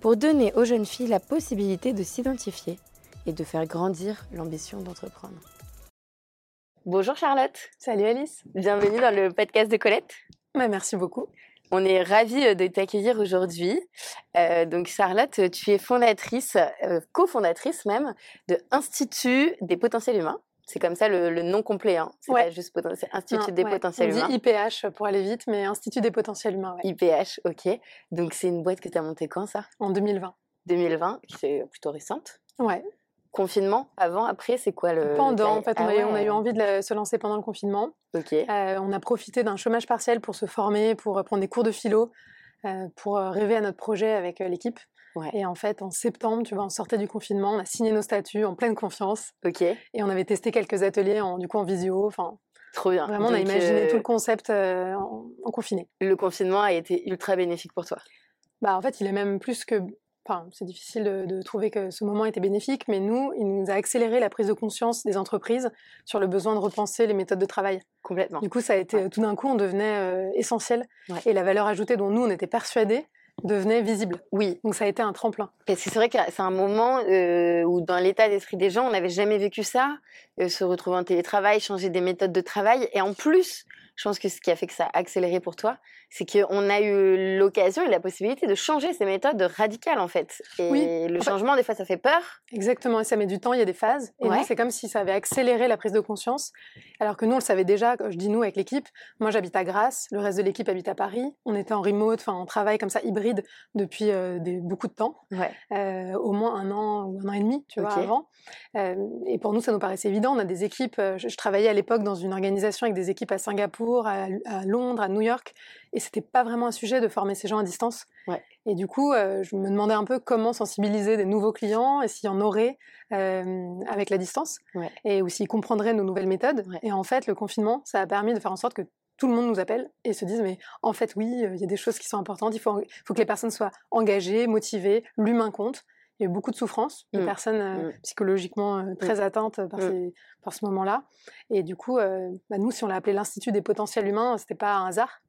pour donner aux jeunes filles la possibilité de s'identifier et de faire grandir l'ambition d'entreprendre. Bonjour Charlotte. Salut Alice. Bienvenue dans le podcast de Colette. Bah, merci beaucoup. On est ravis euh, de t'accueillir aujourd'hui. Euh, donc Charlotte, tu es fondatrice, euh, cofondatrice même, de Institut des potentiels humains. C'est comme ça le, nom complet, hein. c'est pas juste Institut des potentiels humains. On dit IPH pour aller vite, mais Institut des potentiels humains. IPH, ok. Donc c'est une boîte que tu as montée quand ça? En 2020. 2020, qui est plutôt récente. Ouais. Confinement, avant, après, c'est quoi le. Pendant, en fait, on, a eu, on, a eu, envie de se lancer pendant le confinement. Ok. Euh, on a profité d'un chômage partiel pour se former, pour prendre des cours de philo, euh, pour rêver à notre projet avec euh, l'équipe. Et en fait, en septembre, tu vois, on sortait du confinement, on a signé nos statuts en pleine confiance. Ok. Et on avait testé quelques ateliers en, du coup en visio. Enfin, Trop bien. Vraiment, on a imaginé euh, tout le concept en, confiné. Le confinement a été ultra bénéfique pour toi. Bah, en fait, il est même plus que. Enfin, c'est difficile de, de, trouver que ce moment était bénéfique, mais nous, il nous a accéléré la prise de conscience des entreprises sur le besoin de repenser les méthodes de travail. Complètement. Du coup, ça a été tout d'un coup, on devenait euh, essentiel. Et la valeur ajoutée dont nous, on était persuadés, devenait visible. Oui. Donc ça a été un tremplin. Parce que c'est vrai que c'est un moment euh, où dans l'état d'esprit des gens, on n'avait jamais vécu ça, euh, se retrouver en télétravail, changer des méthodes de travail. Et en plus, je pense que ce qui a fait que ça a accéléré pour toi, c'est qu'on a eu l'occasion et la possibilité de changer ces méthodes radicales en fait. Et oui. le changement, des fois, ça fait peur. Exactement, et ça met du temps, il y a des phases. Et c'est comme si ça avait accéléré la prise de conscience. Alors que nous, on le savait déjà, je dis nous avec l'équipe. Moi, j'habite à Grasse, le reste de l'équipe habite à Paris. On était en remote, enfin, on travaille comme ça hybride depuis euh, des, beaucoup de temps. Euh, au moins un an ou un an et demi, tu vois, avant. Euh, et pour nous, ça nous paraissait évident. On a des équipes, je, je travaillais à l'époque dans une organisation avec des équipes à Singapour, à, à Londres, à New York. Et c'était pas vraiment un sujet de former ces gens à distance. Et du coup, euh, je me demandais un peu comment sensibiliser des nouveaux clients et s'il y en aurait euh, avec la distance. Et aussi comprendraient nos nouvelles méthodes. Et en fait, le confinement, ça a permis de faire en sorte que tout le monde nous appelle et se dise mais en fait oui, euh, il y a des choses qui sont importantes. Il faut, faut que les personnes soient engagées, motivées, l'humain compte. Il y a eu beaucoup de souffrance, de mmh. personnes mmh. psychologiquement très mmh. atteintes par, par ce moment-là. Et du coup, bah, nous, si on l'a appelé l'Institut des potentiels humains, c'était pas un hasard.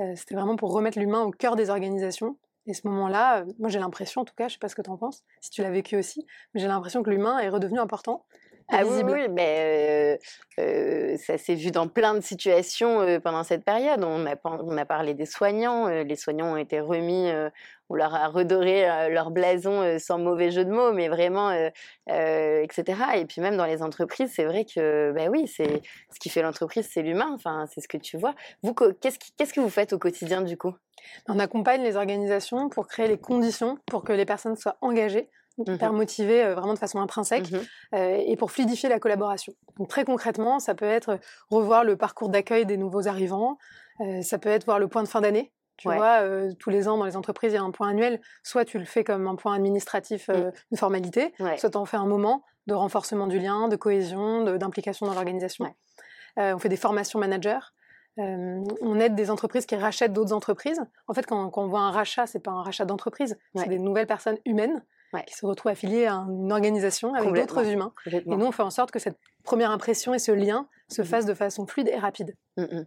Euh, c'était vraiment pour remettre l'humain au cœur des organisations. Et ce moment-là, euh, moi j'ai l'impression, en tout cas, je sais pas ce que tu en penses, si tu l'as vécu aussi, mais j'ai l'impression que l'humain est redevenu important. Ah oui, oui, mais euh, ça s'est vu dans plein de situations pendant cette période. On a, on a parlé des soignants. les soignants ont été remis on leur a redoré leur blason sans mauvais jeu de mots, mais vraiment, etc. Et puis même dans les entreprises, c'est vrai que, ben oui, c'est ce qui fait l'entreprise, c'est l'humain. Enfin, c'est ce que tu vois. Vous, qu'est-ce, qu'est-ce que vous faites au quotidien du coup? On accompagne les organisations pour créer les conditions pour que les personnes soient engagées hyper mmh motivées vraiment de façon intrinsèque mmh et pour fluidifier la collaboration. Donc très concrètement, ça peut être revoir le parcours d'accueil des nouveaux arrivants, ça peut être voir le point de fin d'année tu vois, euh, tous les ans dans les entreprises, il y a un point annuel. Soit tu le fais comme un point administratif, mmh. une formalité, soit tu en fais un moment de renforcement du lien, de cohésion, d'implication dans l'organisation. Euh, on fait des formations managers. on aide des entreprises qui rachètent d'autres entreprises. En fait, quand, on voit un rachat, c'est pas un rachat d'entreprise, c'est des nouvelles personnes humaines qui se retrouvent affiliées à une organisation avec d'autres humains. Et nous, on fait en sorte que cette première impression et ce lien se mmh fassent de façon fluide et rapide. Mmh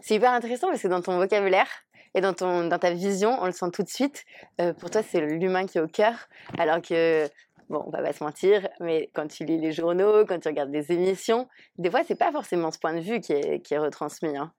c'est hyper intéressant parce que dans ton vocabulaire, et dans, ton, dans ta vision, on le sent tout de suite. Euh, pour toi, c'est l'humain qui est au cœur, alors que bon, on va pas se mentir, mais quand tu lis les journaux, quand tu regardes des émissions, des fois, c'est pas forcément ce point de vue qui est, qui est retransmis. Hein.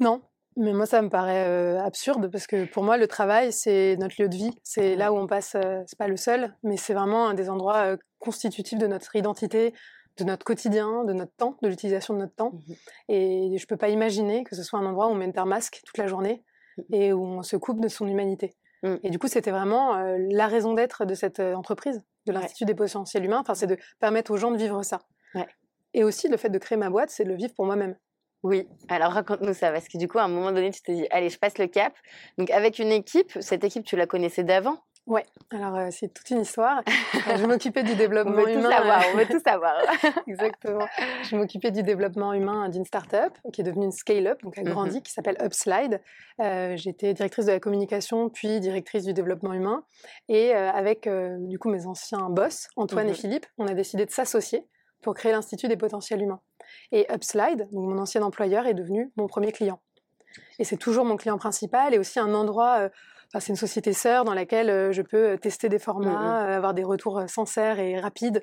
Non, mais moi, ça me paraît euh, absurde parce que pour moi, le travail, c'est notre lieu de vie. C'est là où on passe, euh, c'est pas le seul, mais c'est vraiment un des endroits constitutifs de notre identité, de notre quotidien, de notre temps, de l'utilisation de notre temps. Mmh Et je peux pas imaginer que ce soit un endroit où on met un masque toute la journée et où on se coupe de son humanité. Mm. Et du coup, c'était vraiment euh, la raison d'être de cette euh, entreprise, de l'Institut des potentiels humains. Enfin, c'est de permettre aux gens de vivre ça. Et aussi, le fait de créer ma boîte, c'est de le vivre pour moi-même. Oui, alors raconte-nous ça, parce que du coup, à un moment donné, tu te dis, allez, je passe le cap. Donc, avec une équipe, cette équipe, tu la connaissais d'avant? Ouais, alors c'est toute une histoire. je m'occupais du développement on veut humain. Tout savoir, on veut tout savoir. Exactement. Je m'occupais du développement humain d'une start-up qui est devenue une scale-up, donc elle grandit, qui s'appelle Upslide. J'étais directrice de la communication, puis directrice du développement humain. Et avec du coup mes anciens boss, Antoine et Philippe, on a décidé de s'associer pour créer l'Institut des potentiels humains. Et Upslide, donc mon ancien employeur, est devenu mon premier client. Et c'est toujours mon client principal et aussi un endroit c'est une société sœur dans laquelle euh, je peux euh, tester des formats, mmh euh, avoir des retours sincères et rapides.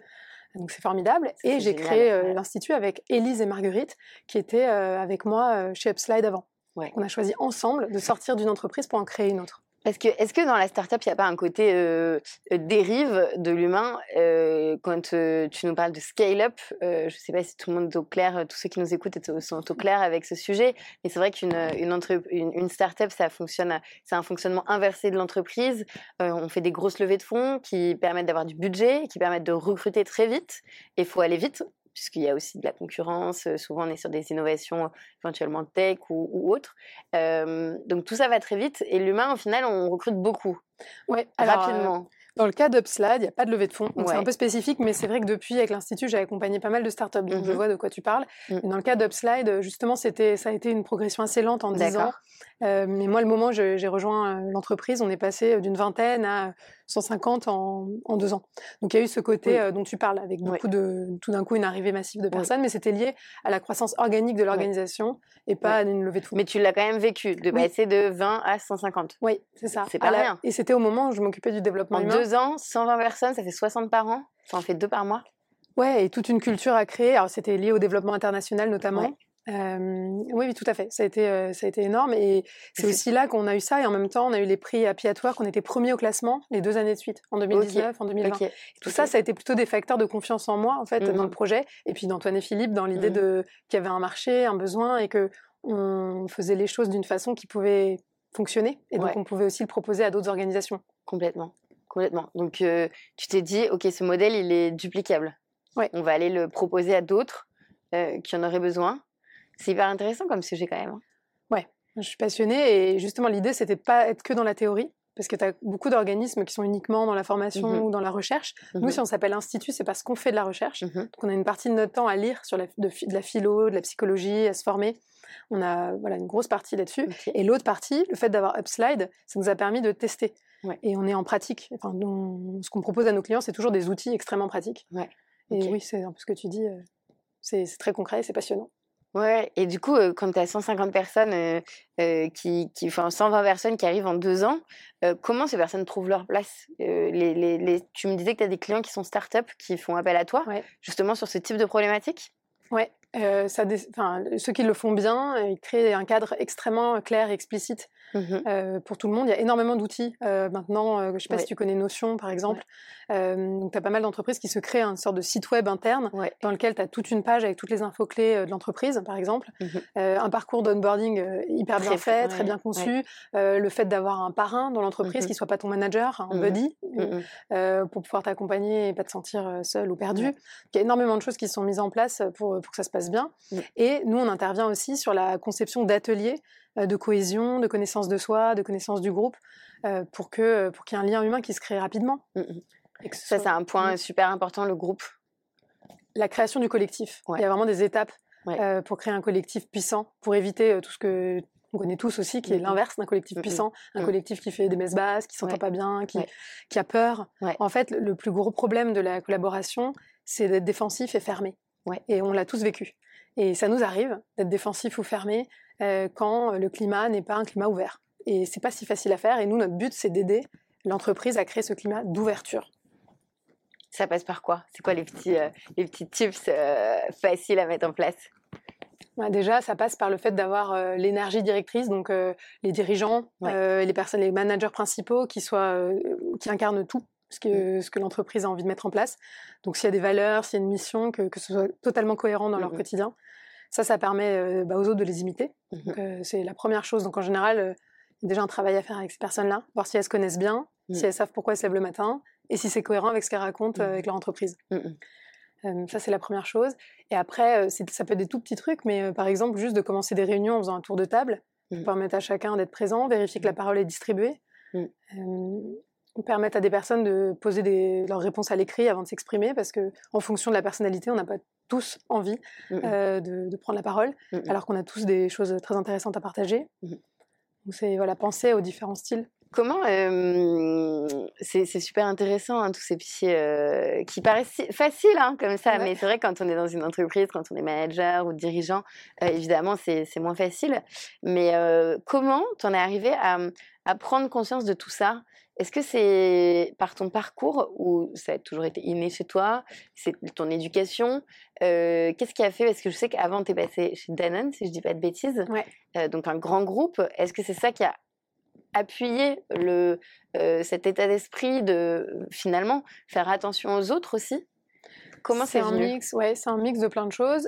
Donc c'est formidable. Et j'ai créé l'institut avec Élise et Marguerite, qui étaient avec moi chez Upslide avant. On a choisi ensemble de sortir d'une entreprise pour en créer une autre. Est-ce que, est que dans la startup, il n'y a pas un côté euh, euh, dérive de l'humain euh, Quand tu nous parles de scale-up, je ne sais pas si tout le monde est au clair, tous ceux qui nous écoutent sont au clair avec ce sujet, mais c'est vrai qu'une une, une, une, startup, ça fonctionne, c'est un fonctionnement inversé de l'entreprise. on fait des grosses levées de fonds qui permettent d'avoir du budget, qui permettent de recruter très vite, et il faut aller vite puisqu'il y a aussi de la concurrence. Souvent, on est sur des innovations éventuellement tech ou, ou autres. donc tout ça va très vite. Et l'humain, au final, on recrute beaucoup. Ouais, rapidement. Dans le cas d'Upslide, il n'y a pas de levée de fonds, donc c'est un peu spécifique, mais c'est vrai que depuis, avec l'Institut, j'ai accompagné pas mal de startups, donc je mmh vois de quoi tu parles. Mmh. dans le cas d'Upslide, justement, ça a été une progression assez lente en 10 ans. Euh, mais moi, le moment où j'ai rejoint euh, l'entreprise, on est passé d'une vingtaine à 150 en, en, deux ans. Donc il y a eu ce côté euh, dont tu parles, avec beaucoup de, tout d'un coup, une arrivée massive de personnes, mais c'était lié à la croissance organique de l'organisation et pas à une levée de fonds. Mais tu l'as quand même vécu, de passer de 20 à 150. Oui, c'est ça. C'est pas rien. Et c'était au moment où je m'occupais du développement humain. En deux ans, 120 personnes, ça fait 60 par an? Ça en fait deux par mois? Ouais, et toute une culture à créer. Alors c'était lié au développement international notamment oui, oui, tout à fait. Ça a été, ça a été énorme. Et c'est aussi là qu'on a eu ça. Et en même temps, on a eu les prix Happy at Work. On était premier au classement les deux années de suite, en 2019, en 2020. tout ça, ça a été plutôt des facteurs de confiance en moi, en fait, dans le mmh projet. Et puis d'Antoine et Philippe, dans l'idée mmh de qu'il y avait un marché, un besoin et que on faisait les choses d'une façon qui pouvait fonctionner. Et donc, on pouvait aussi le proposer à d'autres organisations. Complètement. Complètement. Donc, tu t'es dit, OK, ce modèle, il est duplicable. Ouais. On va aller le proposer à d'autres qui en auraient besoin. C'est hyper intéressant comme sujet quand même. Hein. Ouais, je suis passionnée et justement l'idée c'était de pas être que dans la théorie parce que tu as beaucoup d'organismes qui sont uniquement dans la formation mmh ou dans la recherche. Nous, mmh si on s'appelle institut, c'est parce qu'on fait de la recherche. Mmh Donc on a une partie de notre temps à lire sur la, de, la philo, de la psychologie, à se former. On a voilà, une grosse partie là-dessus. Et l'autre partie, le fait d'avoir Upslide, ça nous a permis de tester. Et on est en pratique. Enfin, ce qu'on propose à nos clients, c'est toujours des outils extrêmement pratiques. Ouais. Et oui, c'est un peu ce que tu dis. Euh, c'est très concret et c'est passionnant. Ouais, et du coup, quand tu as 150 personnes, qui, qui, enfin 120 personnes qui arrivent en deux ans, comment ces personnes trouvent leur place? Les, les, les, Tu me disais que tu as des clients qui sont start-up, qui font appel à toi, justement sur ce type de problématique? Ouais, ça, ceux qui le font bien, ils créent un cadre extrêmement clair et explicite Mmh pour tout le monde. Il y a énormément d'outils maintenant. je ne sais pas si tu connais Notion, par exemple. donc, tu as pas mal d'entreprises qui se créent une sorte de site web interne dans lequel tu as toute une page avec toutes les infos clés de l'entreprise, par exemple. Mmh un parcours d'onboarding hyper bien fait, très bien conçu. le fait d'avoir un parrain dans l'entreprise mmh qui soit pas ton manager, un buddy, pour pouvoir t'accompagner et pas te sentir seul ou perdu. Il y a énormément de choses qui sont mises en place pour, pour que ça se passe bien. Et nous, on intervient aussi sur la conception d'ateliers euh, de cohésion, de connaissance de soi, de connaissance du groupe, euh, pour que pour qu'il y ait un lien humain qui se crée rapidement. Mmh ça, c'est un point super important, le groupe. La création du collectif. Il y a vraiment des étapes euh, pour créer un collectif puissant, pour éviter tout ce que on connaît tous aussi, qui est l'inverse d'un collectif puissant, un collectif qui fait des messes basses, qui s'entend pas bien, qui, qui a peur. En fait, le plus gros problème de la collaboration, c'est d'être défensif et fermé. Et on l'a tous vécu. Et ça nous arrive d'être défensif ou fermé euh, quand le climat n'est pas un climat ouvert. Et c'est pas si facile à faire. Et nous, notre but, c'est d'aider l'entreprise à créer ce climat d'ouverture. Ça passe par quoi? C'est quoi les petits, euh, les petits tips euh, faciles à mettre en place? Bah, Déjà, ça passe par le fait d'avoir l'énergie directrice, donc les dirigeants, les personnes, les managers principaux qui soient, qui incarnent tout ce que, mmh. ce que l'entreprise a envie de mettre en place. Donc s'il y a des valeurs, s'il y a une mission, que, que ce soit totalement cohérent dans leur mmh quotidien. Ça, ça permet bah, aux autres de les imiter. Mmh c'est la première chose. Donc en général, il y a déjà un travail à faire avec ces personnes-là, voir si elles se connaissent bien, si elles savent pourquoi elles se lèvent le matin, et si c'est cohérent avec ce qu'elles racontent avec leur entreprise. ça, c'est la première chose. Et après, ça peut être des tout petits trucs, mais par exemple, juste de commencer des réunions en faisant un tour de table, pour permettre à chacun d'être présent, vérifier que la parole est distribuée permettre à des personnes de poser des, leurs réponses à l'écrit avant de s'exprimer, parce que en fonction de la personnalité, on n'a pas tous envie mmh de, prendre la parole, mmh alors qu'on a tous des choses très intéressantes à partager. Donc c'est voilà, penser aux différents styles. Comment c'est super intéressant hein, tous ces petits qui paraissent faciles hein, comme ça, mais c'est vrai quand on est dans une entreprise, quand on est manager ou dirigeant, évidemment c'est moins facile. Mais comment tu en es arrivé à, à, prendre conscience de tout ça? Est-ce que c'est par ton parcours ou ça a toujours été inné chez toi C'est ton éducation Qu'est-ce qui a fait? Parce que je sais qu'avant tu es passé chez Danone, si je dis pas de bêtises, donc un grand groupe. Est-ce que c'est ça qui a appuyer le, euh, cet état d'esprit de finalement faire attention aux autres aussi? Comment c'est un mix Ouais, c'est un mix de plein de choses.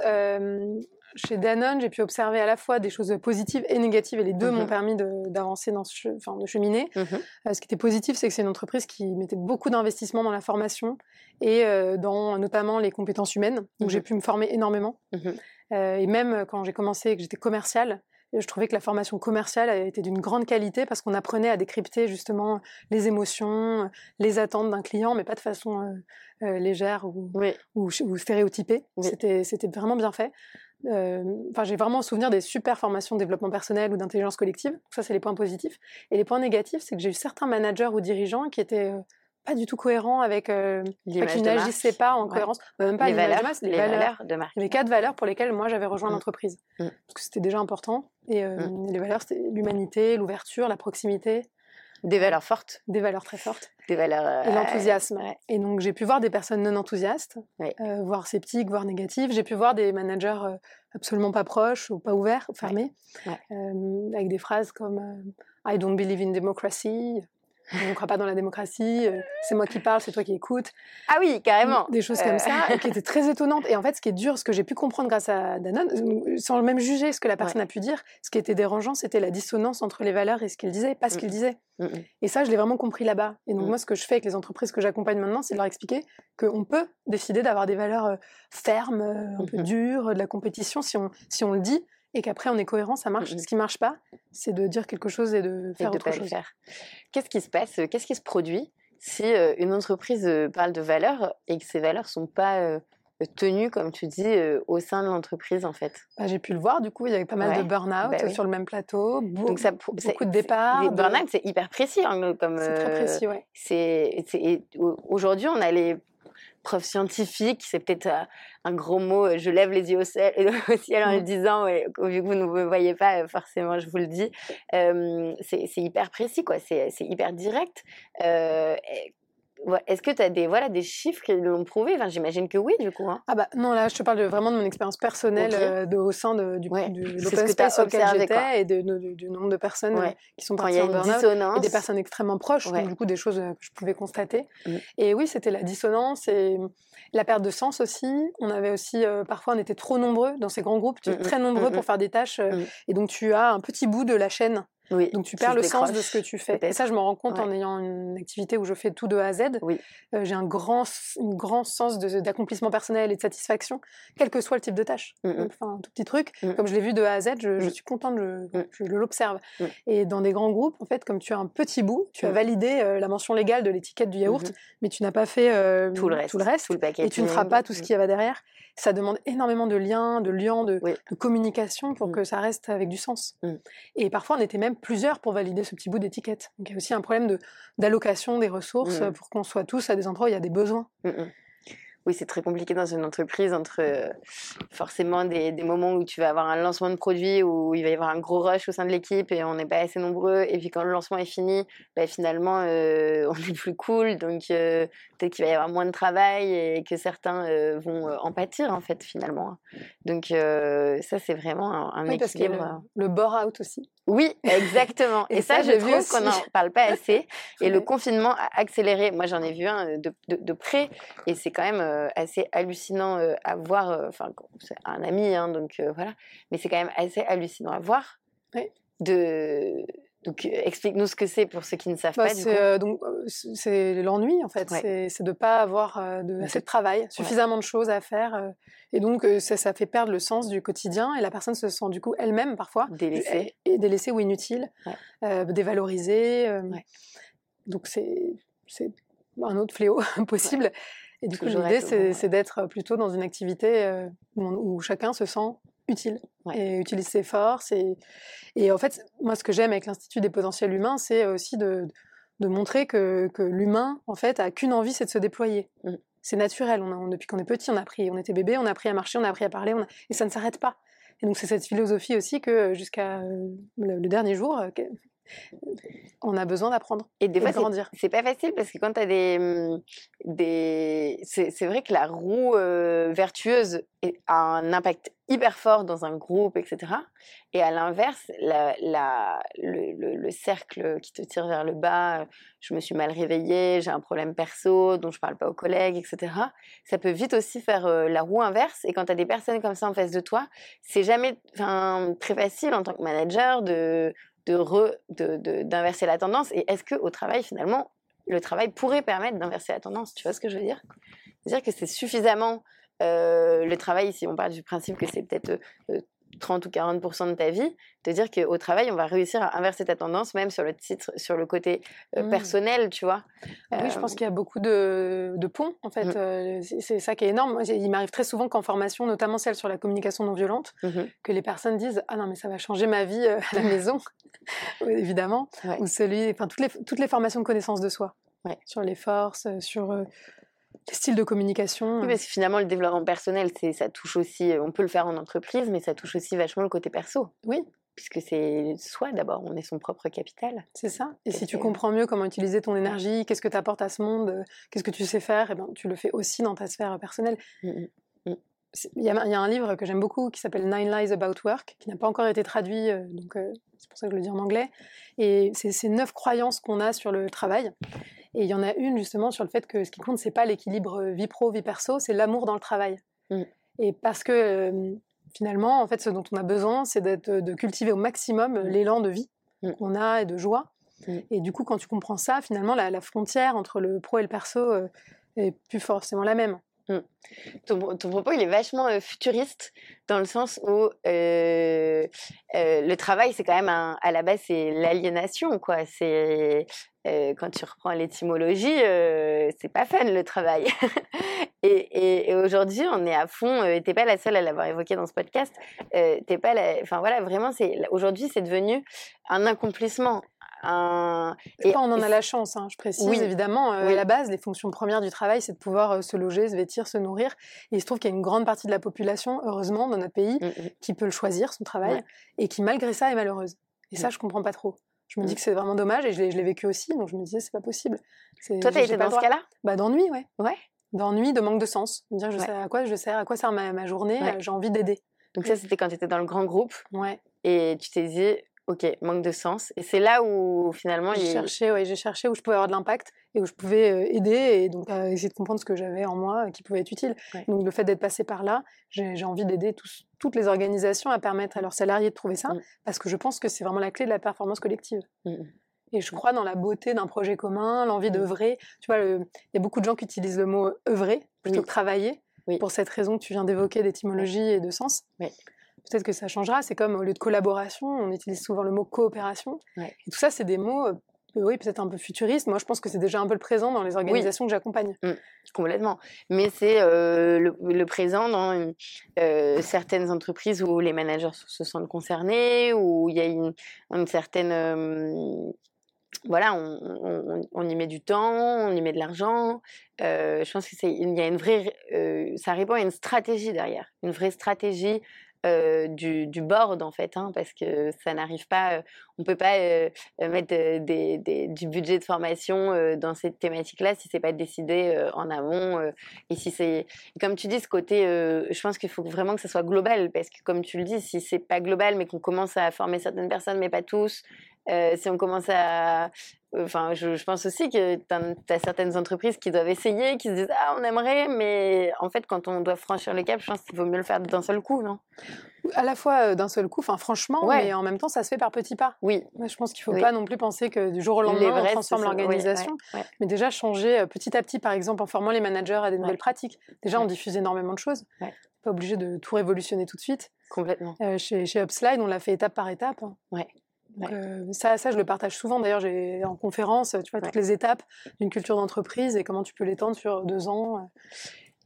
Chez Danone, j'ai pu observer à la fois des choses positives et négatives, et les deux m'ont mmh permis d'avancer dans ce, enfin, de cheminer. Mmh euh, ce qui était positif, c'est que c'est une entreprise qui mettait beaucoup d'investissement dans la formation et euh, dans notamment les compétences humaines. Donc j'ai mmh pu me former énormément. et même quand j'ai commencé et que j'étais commerciale, je trouvais que la formation commerciale a été d'une grande qualité parce qu'on apprenait à décrypter justement les émotions, les attentes d'un client, mais pas de façon euh, euh, légère ou, ou, stéréotypée. C'était, vraiment bien fait. Enfin, j'ai vraiment souvenir des super formations de développement personnel ou d'intelligence collective. Ça, c'est les points positifs. Et les points négatifs, c'est que j'ai eu certains managers ou dirigeants qui étaient pas du tout cohérent avec euh, qui n'agissaient pas en cohérence bah, même pas les valeurs, les, valeurs, de marque les quatre valeurs pour lesquelles moi j'avais rejoint mmh. l'entreprise mmh. parce que c'était déjà important et euh, mmh. les valeurs c'était l'humanité l'ouverture la proximité des valeurs fortes. Des valeurs très fortes. Des valeurs et l'enthousiasme et donc j'ai pu voir des personnes non enthousiastes euh, voire sceptiques voire négatives. J'ai pu voir des managers absolument pas proches ou pas ouverts ou fermés avec des phrases comme I don't believe in democracy on ne croit pas dans la démocratie, euh, c'est moi qui parle, c'est toi qui écoutes. Ah oui, carrément. Des choses comme euh. ça, qui étaient très étonnantes. Et en fait, ce qui est dur, ce que j'ai pu comprendre grâce à Danone, euh, sans même juger ce que la personne a pu dire, ce qui était dérangeant, c'était la dissonance entre les valeurs et ce qu'il disait, pas ce qu'il disait. Et ça, je l'ai vraiment compris là-bas. Et donc, moi, ce que je fais avec les entreprises que j'accompagne maintenant, c'est de leur expliquer qu'on peut décider d'avoir des valeurs fermes, un peu dures, de la compétition, si on, si on le dit, et qu'après on est cohérent, ça marche. Ce qui marche pas, c'est de dire quelque chose et de faire autre chose. Qu'est-ce qui se passe Qu'est-ce qui se produit si euh, une entreprise euh, parle de valeurs et que ces valeurs sont pas euh, tenues, comme tu dis, au sein de l'entreprise en fait? Bah, J'ai pu le voir, du coup, il y avait pas mal de burn-out bah sur le même plateau, Donc ça, beaucoup de départs. Les burn-out, c'est hyper précis. Hein, comme, c'est très précis, ouais. C'est, aujourd'hui, on a les preuve scientifique, c'est peut-être euh, un gros mot, euh, je lève les yeux au ciel, au ciel en le disant, et, vu que vous ne me voyez pas, euh, forcément, je vous le dis, c'est hyper précis, quoi, c'est hyper direct. Est-ce que tu as des, voilà, des chiffres qui l'ont prouvé? Enfin, J'imagine que oui, du coup. Hein. Ah bah non, là, je te parle vraiment de mon expérience personnelle euh, de, au sein de, du, ouais. de l'open space sur lequel j'étais et de, du nombre de personnes euh, qui sont parties en burn-out et des personnes extrêmement proches, donc du coup des choses euh, que je pouvais constater. Mmh. Et oui, c'était la dissonance et la perte de sens aussi. On avait aussi, parfois, on était trop nombreux dans ces grands groupes, tu es mmh, très mmh, nombreux pour faire des tâches et donc tu as un petit bout de la chaîne donc tu perds le sens de ce que tu fais. Et ça, je me rends compte en ayant une activité où je fais tout de A à Z. Oui. Euh, j'ai un grand, un grand sens d'accomplissement personnel et de satisfaction, quel que soit le type de tâche. Mmh enfin, un tout petit truc, mmh. comme je l'ai vu de A à Z, je, je suis contente, je, je l'observe. Et dans des grands groupes, en fait, comme tu as un petit bout, tu as validé euh, la mention légale de l'étiquette du yaourt, mais tu n'as pas fait euh, tout le reste, tout le reste et tu ne feras pas tout ce qu'il y va derrière. Ça demande énormément de liens, de liens, de, de communication pour que ça reste avec du sens. Et parfois, on était même plusieurs pour valider ce petit bout d'étiquette. Donc il y a aussi un problème d'allocation des ressources mmh. pour qu'on soit tous à des endroits où il y a des besoins. Mmh, mmh oui, c'est très compliqué dans une entreprise entre euh, forcément des, des, moments où tu vas avoir un lancement de produit, où il va y avoir un gros rush au sein de l'équipe et on n'est pas assez nombreux. Et puis quand le lancement est fini, bah, finalement, euh, on est plus cool. Donc euh, peut-être qu'il va y avoir moins de travail et que certains vont en pâtir en fait finalement. Donc ça, c'est vraiment un, un oui, équilibre. Parce le, le bore-out aussi. Oui, exactement. et, ça, je trouve qu'on n'en parle pas assez. Et le confinement a accéléré. Moi, j'en ai vu un de, de, de près et c'est quand même euh, assez hallucinant euh, à voir. Euh, enfin, c'est un ami, hein, donc voilà. Mais c'est quand même assez hallucinant à voir. De, donc, explique-nous ce que c'est pour ceux qui ne savent bah, pas. C'est, donc, c'est l'ennui, en fait. C'est, de ne pas avoir de, assez de travail, suffisamment de choses à faire. et donc, ça, ça, fait perdre le sens du quotidien. Et la personne se sent, du coup, elle-même, parfois, délaissée, et délaissée ou inutile, dévalorisée. Donc, c'est un autre fléau possible. Et du coup, l'idée, c'est d'être plutôt dans une activité où, chacun se sent utile et utilise ses forces. Et, et en fait, moi, ce que j'aime avec l'Institut des potentiels humains, c'est aussi de, de montrer que, que l'humain, en fait, a qu'une envie, c'est de se déployer. Mmh. C'est naturel. On depuis qu'on est petit, on a appris, on était bébé, on a appris à marcher, on a appris à parler, et ça ne s'arrête pas. Et donc c'est cette philosophie aussi que jusqu'à le, dernier jour, on a besoin d'apprendre et des fois grandir. C'est pas facile parce que quand tu as des, mmh, des c'est vrai que la roue vertueuse a un impact hyper fort dans un groupe, etc. Et à l'inverse, la, la, le, le, cercle qui te tire vers le bas, je me suis mal réveillée, j'ai un problème perso dont je parle pas aux collègues, etc. Ça peut vite aussi faire la roue inverse. Et quand tu as des personnes comme ça en face de toi, c'est jamais très facile en tant que manager de de d'inverser la tendance Et est-ce que au travail, finalement, le travail pourrait permettre d'inverser la tendance? Tu vois ce que je veux dire? Dire que c'est suffisamment euh, le travail, si on parle du principe que c'est peut-être 30 euh, ou 40 de ta vie, de dire qu'au travail, on va réussir à inverser ta tendance, même sur le titre, sur le côté euh, mmh. personnel, tu vois? Oui, je pense qu'il y a beaucoup de, de ponts, en fait. Mmh. c'est ça qui est énorme. il m'arrive très souvent qu'en formation, notamment celle sur la communication non violente, mmh que les personnes disent Ah non, mais ça va changer ma vie à la maison évidemment, ou celui, enfin toutes les, toutes les formations de connaissance de soi, sur les forces, euh, sur euh, les styles de communication. Oui, parce que finalement le développement personnel, c'est ça touche aussi, on peut le faire en entreprise, mais ça touche aussi vachement le côté perso. Oui. Puisque c'est soi d'abord, on est son propre capital. C'est ça. Et, si tu comprends mieux comment utiliser ton énergie, qu'est-ce que tu apportes à ce monde, euh, qu'est-ce que tu sais faire, et eh ben, tu le fais aussi dans ta sphère personnelle. Mmh, mmh. Il y, a, un livre que j'aime beaucoup qui s'appelle Nine Lies About Work, qui n'a pas encore été traduit, euh, donc euh, c'est pour ça que je le dis en anglais. Et c'est ces neuf croyances qu'on a sur le travail. Et il y en a une justement sur le fait que ce qui compte, c'est pas l'équilibre vie pro, vie perso, c'est l'amour dans le travail. Mm. Et parce que euh, finalement, en fait, ce dont on a besoin, c'est de cultiver au maximum mm. l'élan de vie mm. qu'on a et de joie. Et du coup, quand tu comprends ça, finalement, la, la, frontière entre le pro et le perso est plus forcément la même. Mmh. Ton, propos, il est vachement futuriste dans le sens où le travail, c'est quand même à la base, c'est l'aliénation, quoi. C'est quand tu reprends l'étymologie, c'est pas fun le travail. et, aujourd'hui, on est à fond. T'es pas la seule à l'avoir évoqué dans ce podcast. T'es pas, enfin voilà, vraiment, c'est aujourd'hui, c'est devenu un accomplissement et, on en a la chance, hein, je précise. Oui. Évidemment, euh, à la base, les fonctions premières du travail, c'est de pouvoir euh, se loger, se vêtir, se nourrir. Et il se trouve qu'il y a une grande partie de la population, heureusement, dans notre pays, mmh, mmh. qui peut le choisir, son travail, et qui, malgré ça, est malheureuse. Et ça, mmh. je comprends pas trop. Je me dis que c'est vraiment dommage, et je l'ai vécu aussi, donc je me disais, c'est pas possible. Toi, t'as été dans ce cas-là? Bah, d'ennui, ouais. Ouais. D'ennui, de manque de sens. Me dire, je sais à quoi je sers, à quoi sert ma, ma journée, euh, j'ai envie d'aider. Donc ça, c'était quand tu étais dans le grand groupe. Ouais. Et tu t'es dit, Ok, manque de sens. Et c'est là où finalement j'ai cherché, ouais, j'ai cherché où je pouvais avoir de l'impact et où je pouvais euh, aider et donc essayer de comprendre ce que j'avais en moi qui pouvait être utile. Donc le fait d'être passé par là, j'ai envie d'aider toutes les organisations à permettre à leurs salariés de trouver ça mmh. parce que je pense que c'est vraiment la clé de la performance collective. Mmh. Et je crois dans la beauté d'un projet commun, l'envie d'œuvrer. Tu vois, il y a beaucoup de gens qui utilisent le mot œuvrer plutôt que travailler. Pour cette raison que tu viens d'évoquer d'étymologie et de sens. Peut-être que ça changera. C'est comme au lieu de collaboration, on utilise souvent le mot coopération. Et tout ça, c'est des mots, euh, oui, peut-être un peu futuristes. Moi, je pense que c'est déjà un peu le présent dans les organisations que j'accompagne. Mmh, complètement. Mais c'est euh, le, présent dans euh, certaines entreprises où les managers se sentent concernés, où il y a une, certaine voilà, on, y met du temps, on y met de l'argent. je pense que c'est, il y a une vraie, ça répond à une stratégie derrière, une vraie stratégie euh, du, board en fait, hein, parce que ça n'arrive pas, euh, on peut pas euh, mettre du budget de formation dans cette thématique-là si c'est pas décidé en amont. et si c'est, comme tu dis, ce côté, je pense qu'il faut vraiment que ça soit global, parce que comme tu le dis, si c'est pas global, mais qu'on commence à former certaines personnes, mais pas tous, si on commence à Enfin, je, pense aussi que tu as, certaines entreprises qui doivent essayer, qui se disent Ah, on aimerait, mais en fait, quand on doit franchir le cap, je pense qu'il vaut mieux le faire d'un seul coup, non? À la fois euh, d'un seul coup, enfin, franchement, mais en même temps, ça se fait par petits pas. Oui. je pense qu'il ne faut pas non plus penser que du jour au lendemain, on transforme l'organisation, mais déjà changer euh, petit à petit, par exemple, en formant les managers à des nouvelles pratiques. Déjà, on diffuse énormément de choses. Pas obligé de tout révolutionner tout de suite. Complètement. Euh, chez, chez Upslide, on l'a fait étape par étape. Hein. Ouais. Ça, ça, je le partage souvent. D'ailleurs, j'ai en conférence, tu vois, toutes les étapes d'une culture d'entreprise et comment tu peux l'étendre sur deux ans.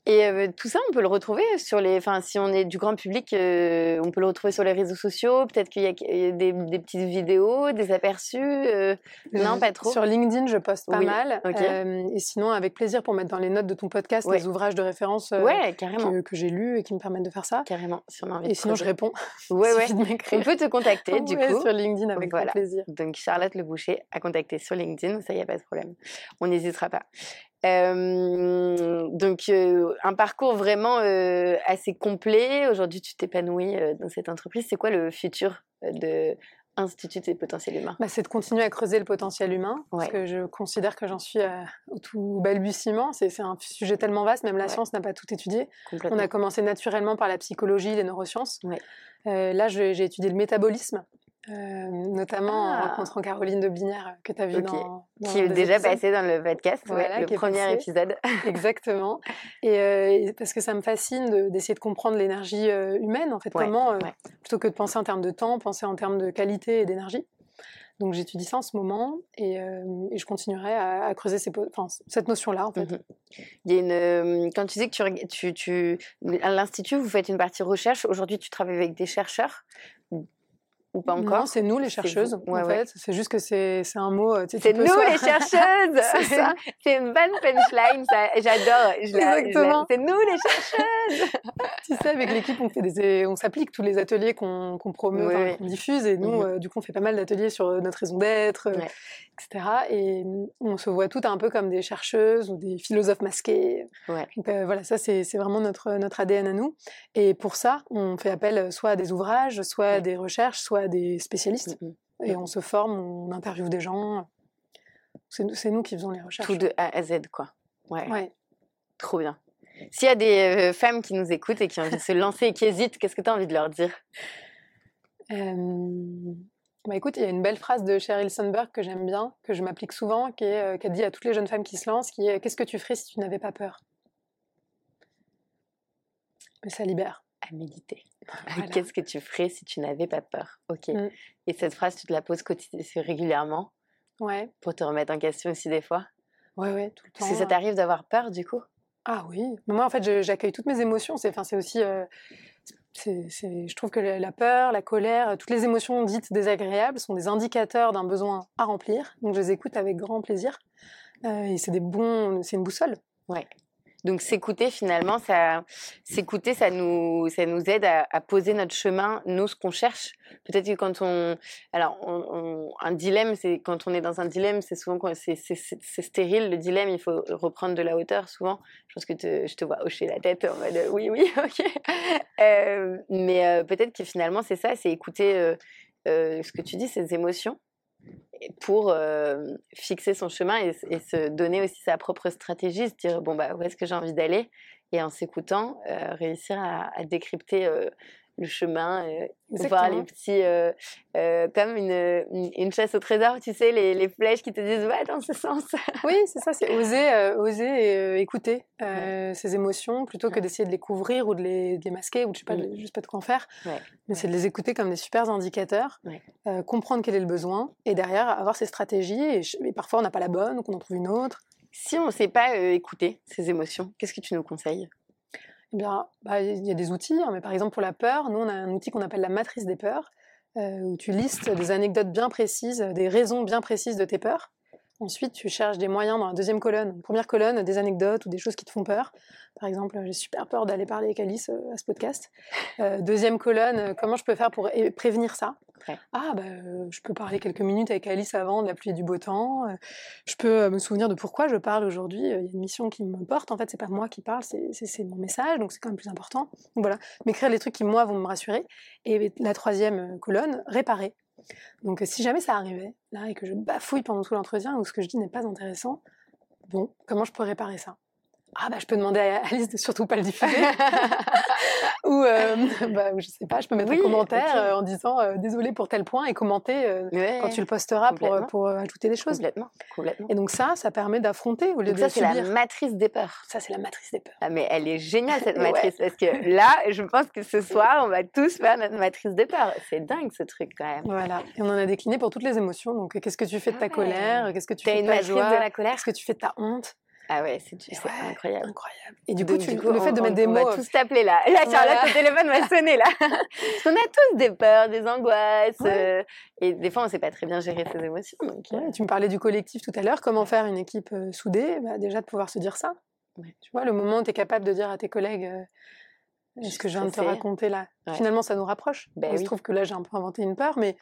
Et euh, tout ça, on peut le retrouver sur les. Enfin, si on est du grand public, euh, on peut le retrouver sur les réseaux sociaux. Peut-être qu'il y a des, petites vidéos, des aperçus. Euh, non, pas trop. Sur LinkedIn, je poste pas mal. et sinon, avec plaisir pour mettre dans les notes de ton podcast les ouvrages de référence ouais, que, j'ai lus et qui me permettent de faire ça. Carrément. Si on a envie et sinon, je réponds. Ouais, ouais. on peut te contacter du coup sur LinkedIn avec voilà. plaisir. Donc Charlotte Le Boucher à contacter sur LinkedIn, ça y a pas de problème. On n'hésitera pas. Euh, donc un parcours vraiment assez complet. Aujourd'hui, tu t'épanouis dans cette entreprise. C'est quoi le futur de Institut des potentiels humains? Bah, C'est de continuer à creuser le potentiel humain, parce que je considère que j'en suis au tout balbutiement. C'est un sujet tellement vaste, même la science n'a pas tout étudié. On a commencé naturellement par la psychologie, les neurosciences. là, j'ai étudié le métabolisme. Euh, notamment en ah. rencontrant Caroline de Binière que tu as vu dans, Qui est déjà passé dans le podcast, le premier épisode. Exactement. Euh, et, parce que ça me fascine d'essayer de, comprendre l'énergie humaine, en fait, comment, plutôt que de penser en termes de temps, penser en termes de qualité et d'énergie. Donc j'étudie ça en ce moment et, je continuerai à, creuser ces, cette notion-là en fait. Mmh Il y a une, quand tu dis que tu, tu, tu à l'institut vous faites une partie recherche. Aujourd'hui tu travailles avec des chercheurs ou pas encore Non, c'est nous les chercheuses. en fait, c'est juste que c'est un mot. c'est nous les chercheuses. c'est une bonne punchline. J'adore. Exactement. C'est nous les chercheuses. tu sais, avec l'équipe, on fait des, on s'applique tous les ateliers qu'on promeut, qu'on diffuse, et nous, mmh euh, du coup, on fait pas mal d'ateliers sur euh, notre raison d'être, euh, etc. Et mmh, on se voit toutes un peu comme des chercheuses ou des philosophes masqués. Donc voilà, ça c'est vraiment notre notre ADN à nous. Et pour ça, on fait appel soit à des ouvrages, soit à des recherches, soit des spécialistes. Mmh, mmh. Et on se forme, on interviewe des gens. C'est nous qui faisons les recherches. Tout de A à Z, quoi. Ouais. Trop bien. S'il y a des euh, femmes qui nous écoutent et qui ont envie de se lancer et qui hésitent, qu'est-ce que tu as envie de leur dire? Bah écoute, il y a une belle phrase de Sheryl Sandberg que j'aime bien, que je m'applique souvent, qui, est, euh, qui a dit à toutes les jeunes femmes qui se lancent, qui est Qu'est-ce que tu ferais si tu n'avais pas peur? Mais ça libère. À méditer. Qu'est-ce que tu ferais si tu n'avais pas peur? Ok. Mmh. Et cette phrase, tu te la poses régulièrement? Ouais. Pour te remettre en question aussi des fois? Ouais, ouais, tout le temps. Est-ce que ça t'arrive d'avoir peur du coup? Ah oui. Mais moi, en fait, j'accueille toutes mes émotions. C'est aussi. Euh, je trouve que la peur, la colère, toutes les émotions dites désagréables sont des indicateurs d'un besoin à remplir. Donc je les écoute avec grand plaisir. Euh, et c'est des bons, c'est une boussole. Ouais. Donc s'écouter finalement, ça, s'écouter, ça nous, ça nous aide à, poser notre chemin, nous ce qu'on cherche. Peut-être que quand on, alors un dilemme, c'est quand on est dans un dilemme, c'est souvent c'est, stérile le dilemme. Il faut reprendre de la hauteur souvent. Je pense que je te vois hocher la tête en mode oui oui ok. Euh, mais euh, peut-être que finalement c'est ça, c'est écouter euh, ce que tu dis, ces émotions pour fixer son chemin et, se donner aussi sa propre stratégie, se dire bon bah où est-ce que j'ai envie d'aller? Et en s'écoutant réussir à, décrypter le chemin, voir les petits, comme une, une, chasse au trésor, tu sais, les, les flèches qui te disent va dans ce sens. oui, c'est ça, c'est oser, oser écouter ses émotions plutôt que d'essayer de les couvrir ou de les, de masquer ou de, je sais pas, mmh. juste pas de quoi en faire. Mais c'est de les écouter comme des super indicateurs, comprendre quel est le besoin et derrière avoir ses stratégies. Et, et parfois on n'a pas la bonne ou qu'on en trouve une autre. Si on ne sait pas écouter ses émotions, qu'est-ce que tu nous conseilles? Eh bien, bah, il y a des outils, hein, mais par exemple pour la peur, nous on a un outil qu'on appelle la matrice des peurs, euh, où tu listes des anecdotes bien précises, des raisons bien précises de tes peurs. Ensuite, tu cherches des moyens dans la deuxième colonne. première colonne, des anecdotes ou des choses qui te font peur. Par exemple, j'ai super peur d'aller parler avec Alice euh, à ce podcast. Euh, deuxième colonne, comment je peux faire pour prévenir ça? Ah, bah, je peux parler quelques minutes avec Alice avant de la pluie et du beau temps. Je peux me souvenir de pourquoi je parle aujourd'hui. Il y a une mission qui me porte. En fait, c'est pas moi qui parle, c'est mon message, donc c'est quand même plus important. Donc voilà, m'écrire les trucs qui, moi, vont me rassurer. Et la troisième colonne, réparer. Donc si jamais ça arrivait, là, et que je bafouille pendant tout l'entretien, ou ce que je dis n'est pas intéressant, bon, comment je peux réparer ça? Ah bah je peux demander à Alice de surtout pas le diffuser. Ou euh, bah, je sais pas je peux mettre un commentaire euh, en disant euh, désolé pour tel point et commenter euh, quand tu le posteras pour, pour ajouter des choses. Complètement, complètement. Et donc ça ça permet d'affronter au lieu donc de ça c'est la matrice des peurs. Ça c'est la matrice des peurs. Ah, mais elle est géniale cette matrice parce que là je pense que ce soir on va tous faire notre matrice des peurs. C'est dingue ce truc quand même. Voilà. Et on en a décliné pour toutes les émotions. Donc qu'est-ce que tu fais de ta colère? Qu'est-ce que tu fais de ta joie? qu'est-ce que tu fais de ta honte? Ah ouais, c'est incroyable. incroyable. Et du coup, tu, le fait de mettre des mots. On va tous t'appeler là. Là, Charlotte, ton téléphone va sonner là. Parce qu'on a tous des peurs, des angoisses. Euh, et des fois, on ne sait pas très bien gérer ses émotions. Donc, euh. tu me parlais du collectif tout à l'heure. Comment faire une équipe euh, soudée? Bah, Déjà, de pouvoir se dire ça. Tu vois, le moment où tu es capable de dire à tes collègues. Est-ce que je viens de te raconter là? Finalement, ça nous rapproche. Ben Il se trouve que là, j'ai un peu inventé une peur, mais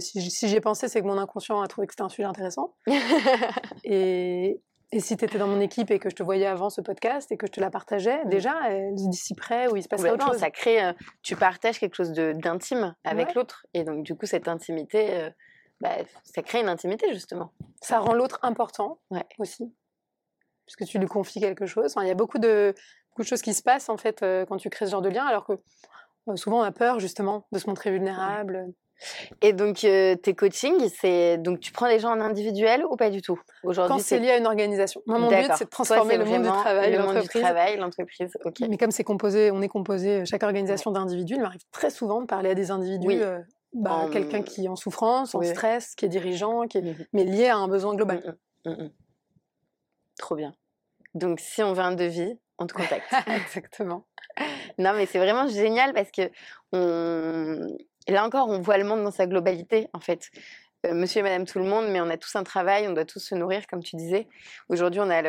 si, si j'y ai pensé, c'est que mon inconscient a trouvé que c'était un sujet intéressant. et, et si tu étais dans mon équipe et que je te voyais avant ce podcast et que je te la partageais, mmh. déjà, d'ici près, où il se passerait autre chose. Ça crée, euh, tu partages quelque chose d'intime avec l'autre. Et donc, du coup, cette intimité, euh, bah, ça crée une intimité, justement. Ça rend l'autre important aussi. Puisque tu lui confies quelque chose. il y a beaucoup de, beaucoup de choses qui se passent, en fait, euh, quand tu crées ce genre de lien, alors que souvent, on a peur, justement, de se montrer vulnérable. Et donc, euh, tes coachings, c'est donc tu prends les gens en individuel ou pas du tout? Aujourd'hui Quand c'est lié à une organisation. Moi, mon but, c'est de transformer le monde du travail, l'entreprise. l'entreprise. Mais comme c'est composé, on est composé chaque organisation d'individus. Il m'arrive très souvent de parler à des individus. Euh, bah, quelqu'un qui est en souffrance, en stress, qui est dirigeant, qui est... Mmh mais lié à un besoin global. Trop bien. Donc, si on veut un devis, on te contacte. Exactement. Non, mais c'est vraiment génial parce que on et là encore, on voit le monde dans sa globalité, en fait. Euh, monsieur et madame tout le monde, mais on a tous un travail, on doit tous se nourrir, comme tu disais. Aujourd'hui, on a,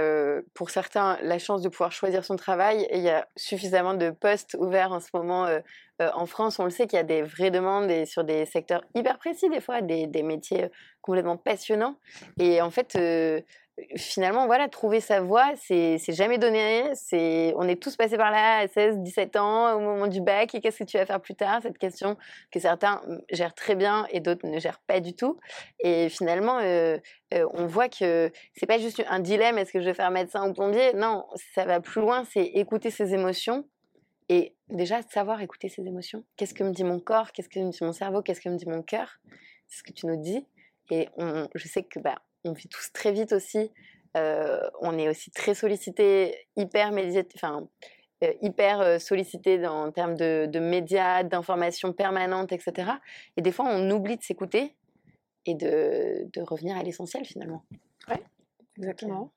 pour certains, la chance de pouvoir choisir son travail et il y a suffisamment de postes ouverts en ce moment euh, euh, en France. On le sait qu'il y a des vraies demandes et sur des secteurs hyper précis, des fois, des, métiers complètement passionnants. Et en fait, finalement, voilà, trouver sa voie, c'est jamais donné. On est tous passés par là à 16, 17 ans, au moment du bac. Et qu'est-ce que tu vas faire plus tard? Cette question que certains gèrent très bien et d'autres ne gèrent pas du tout. Et finalement, euh, euh, on voit que c'est pas juste un dilemme est-ce que je vais faire médecin ou plombier? Non, ça va plus loin. C'est écouter ses émotions et déjà savoir écouter ses émotions. Qu'est-ce que me dit mon corps? Qu'est-ce que me dit mon cerveau? Qu'est-ce que me dit mon cœur? C'est ce que tu nous dis. Et je sais que bah, on vit tous très vite aussi. Euh, on est aussi très sollicité, hyper enfin, euh, hyper euh, sollicité en termes de, médias, d'informations permanentes, etc. Et des fois, on oublie de s'écouter et de, revenir à l'essentiel finalement. Oui, exactement.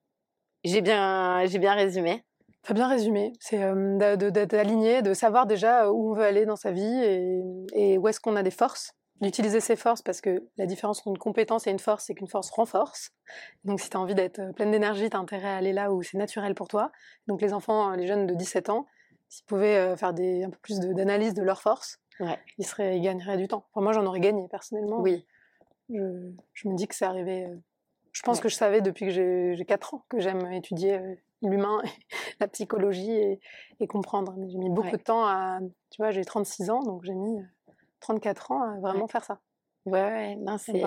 J'ai bien, j'ai bien résumé. Très bien résumé. C'est d'être aligné, de savoir déjà où on veut aller dans sa vie et, et où est-ce qu'on a des forces d'utiliser ses forces parce que la différence entre une compétence et une force, c'est qu'une force renforce. Donc si tu as envie d'être euh, pleine d'énergie, tu as intérêt à aller là où c'est naturel pour toi. Donc les enfants, les jeunes de 17 ans, s'ils pouvaient euh, faire des, un peu plus d'analyse de, leurs forces, ils, seraient, ils gagneraient du temps. moi, j'en aurais gagné personnellement. Oui. Je, je, me dis que c'est arrivé. Euh, je pense que je savais depuis que j'ai 4 ans que j'aime étudier l'humain, la psychologie et, et comprendre. J'ai mis beaucoup de temps à. Tu vois, j'ai 36 ans, donc j'ai mis 34 ans à vraiment faire ça. Ouais, non, c'est.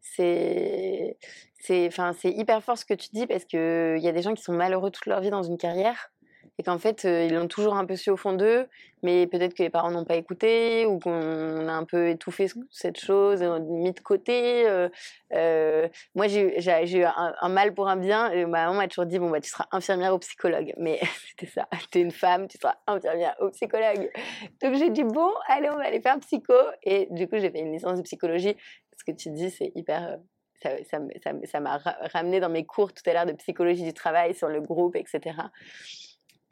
C'est. C'est enfin, hyper fort ce que tu dis parce qu'il y a des gens qui sont malheureux toute leur vie dans une carrière et qu'en fait, euh, ils l'ont toujours un peu su au fond d'eux, mais peut-être que les parents n'ont pas écouté ou qu'on a un peu étouffé cette chose, mis de côté. Euh, euh, moi, j'ai eu un, mal pour un bien et ma maman m'a toujours dit bon, bah, tu seras infirmière ou psychologue. Mais c'était ça, tu es une femme, tu seras infirmière ou psychologue. Donc j'ai dit bon, allez, on va aller faire psycho. Et du coup, j'ai fait une licence de psychologie. Ce que tu dis, c'est hyper ça m'a ramené dans mes cours tout à l'heure de psychologie du travail sur le groupe, etc.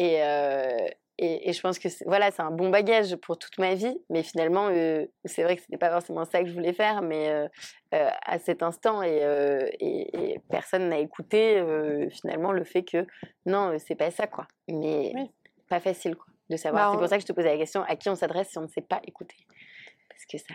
Euh, et, et, je pense que voilà, c'est un bon bagage pour toute ma vie. Mais finalement, euh, c'est vrai que ce n'était pas forcément ça que je voulais faire, mais euh, à cet instant, et, et personne n'a écouté finalement le fait que non, c'est pas ça, quoi. Mais pas facile, quoi, de savoir. Bah, c'est pour ça que je te posais la question à qui on s'adresse si on ne sait pas écouter? Parce que ça,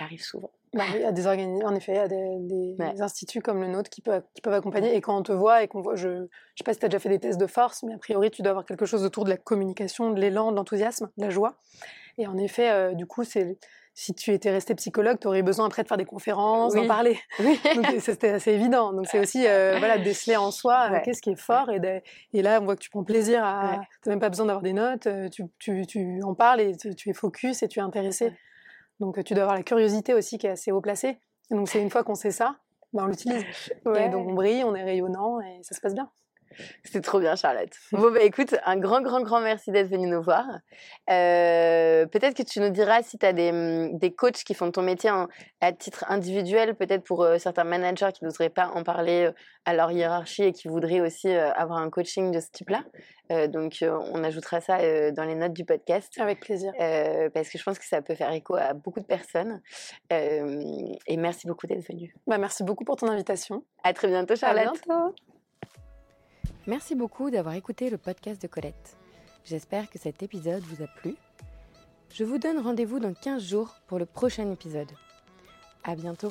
ça arrive souvent. Bah il y a des en effet, il y a des, instituts comme le nôtre qui peuvent, qui peuvent accompagner. Et quand on te voit et qu'on voit, je ne sais pas si tu as déjà fait des tests de force, mais a priori, tu dois avoir quelque chose autour de la communication, de l'élan, de l'enthousiasme, de la joie. Et en effet, euh, du coup, c'est si tu étais resté psychologue, tu aurais besoin après de faire des conférences, d'en parler. Donc c'était assez évident. Donc c'est aussi euh, voilà, déceler en soi qu'est-ce qui est fort. Et, et, là, on voit que tu prends plaisir à. Tu n'as même pas besoin d'avoir des notes, tu, tu, tu, en parles et tu, es focus et tu es intéressé. Donc tu dois avoir la curiosité aussi qui est assez haut placée. donc c'est une fois qu'on sait ça, ben, on l'utilise. Et donc on brille, on est rayonnant et ça se passe bien. C'était trop bien, Charlotte. Bon, bah écoute, un grand, grand, grand merci d'être venue nous voir. Euh, peut-être que tu nous diras si tu as des, mmh, des, coachs qui font ton métier à titre individuel, peut-être pour euh, certains managers qui n'oseraient pas en parler euh, à leur hiérarchie et qui voudraient aussi avoir un coaching de ce type-là. donc, on ajoutera ça dans les notes du podcast. Avec plaisir. parce que je pense que ça peut faire écho à beaucoup de personnes. et merci beaucoup d'être venue. Bah, merci beaucoup pour ton invitation. À très bientôt, Charlotte. À bientôt. Merci beaucoup d'avoir écouté le podcast de Colette. J'espère que cet épisode vous a plu. Je vous donne rendez-vous dans 15 jours pour le prochain épisode. À bientôt.